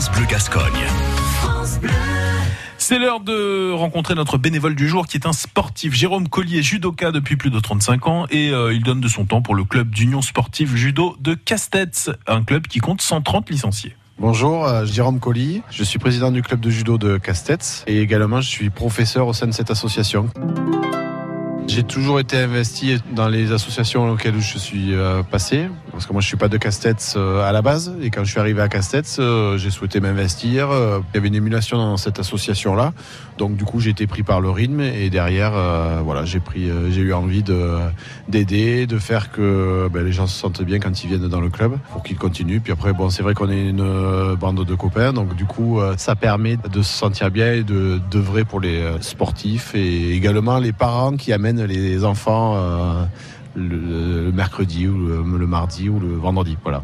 France Bleu Gascogne. C'est l'heure de rencontrer notre bénévole du jour qui est un sportif, Jérôme Collier, judoka depuis plus de 35 ans et euh, il donne de son temps pour le club d'union sportive judo de Castets, un club qui compte 130 licenciés. Bonjour, euh, Jérôme Colli, je suis président du club de judo de Castets et également je suis professeur au sein de cette association. J'ai toujours été investi dans les associations auxquelles je suis euh, passé, parce que moi je suis pas de Castets euh, à la base, et quand je suis arrivé à Castets, euh, j'ai souhaité m'investir. Il y avait une émulation dans cette association-là, donc du coup j'ai été pris par le rythme, et derrière, voilà, j'ai eu envie de d'aider, de faire que ben, les gens se sentent bien quand ils viennent dans le club, pour qu'ils continuent. Puis après, bon, c'est vrai qu'on est une bande de copains, donc du coup ça permet de se sentir bien et de d'œuvrer pour les sportifs et également les parents qui amènent les enfants euh, le, mercredi ou le, mardi ou le vendredi. Voilà.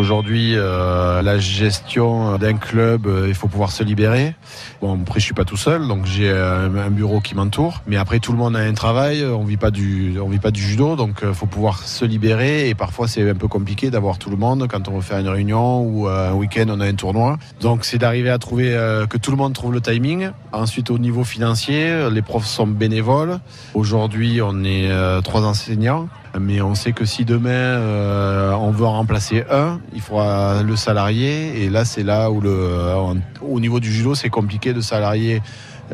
Aujourd'hui, euh, la gestion d'un club, euh, il faut pouvoir se libérer. Bon, après, je suis pas tout seul, donc j'ai un, bureau qui m'entoure. Mais après, tout le monde a un travail. On vit pas du, on vit pas du judo, donc il faut pouvoir se libérer. Et parfois, c'est un peu compliqué d'avoir tout le monde quand on veut faire une réunion ou un week-end, on a un tournoi. Donc, c'est d'arriver à trouver que tout le monde trouve le timing. Ensuite, au niveau financier, les profs sont bénévoles. Aujourd'hui, on est trois enseignants. Mais on sait que si demain euh, on veut en remplacer un, il faudra le salarié. Et là, c'est là où le, euh, au niveau du judo, c'est compliqué de salarier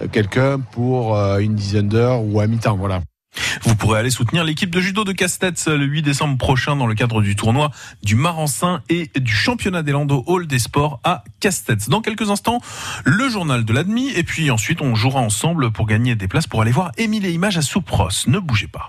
euh, quelqu'un pour une dizaine d'heures ou à mi-temps. Voilà. Vous pourrez aller soutenir l'équipe de judo de Castets le 8 décembre prochain dans le cadre du tournoi du Marensin et du championnat des Landes Hall des sports à Castets. Dans quelques instants, le journal de l'admi et puis ensuite on jouera ensemble pour gagner des places pour aller voir Émile et Images à Soupros. Ne bougez pas.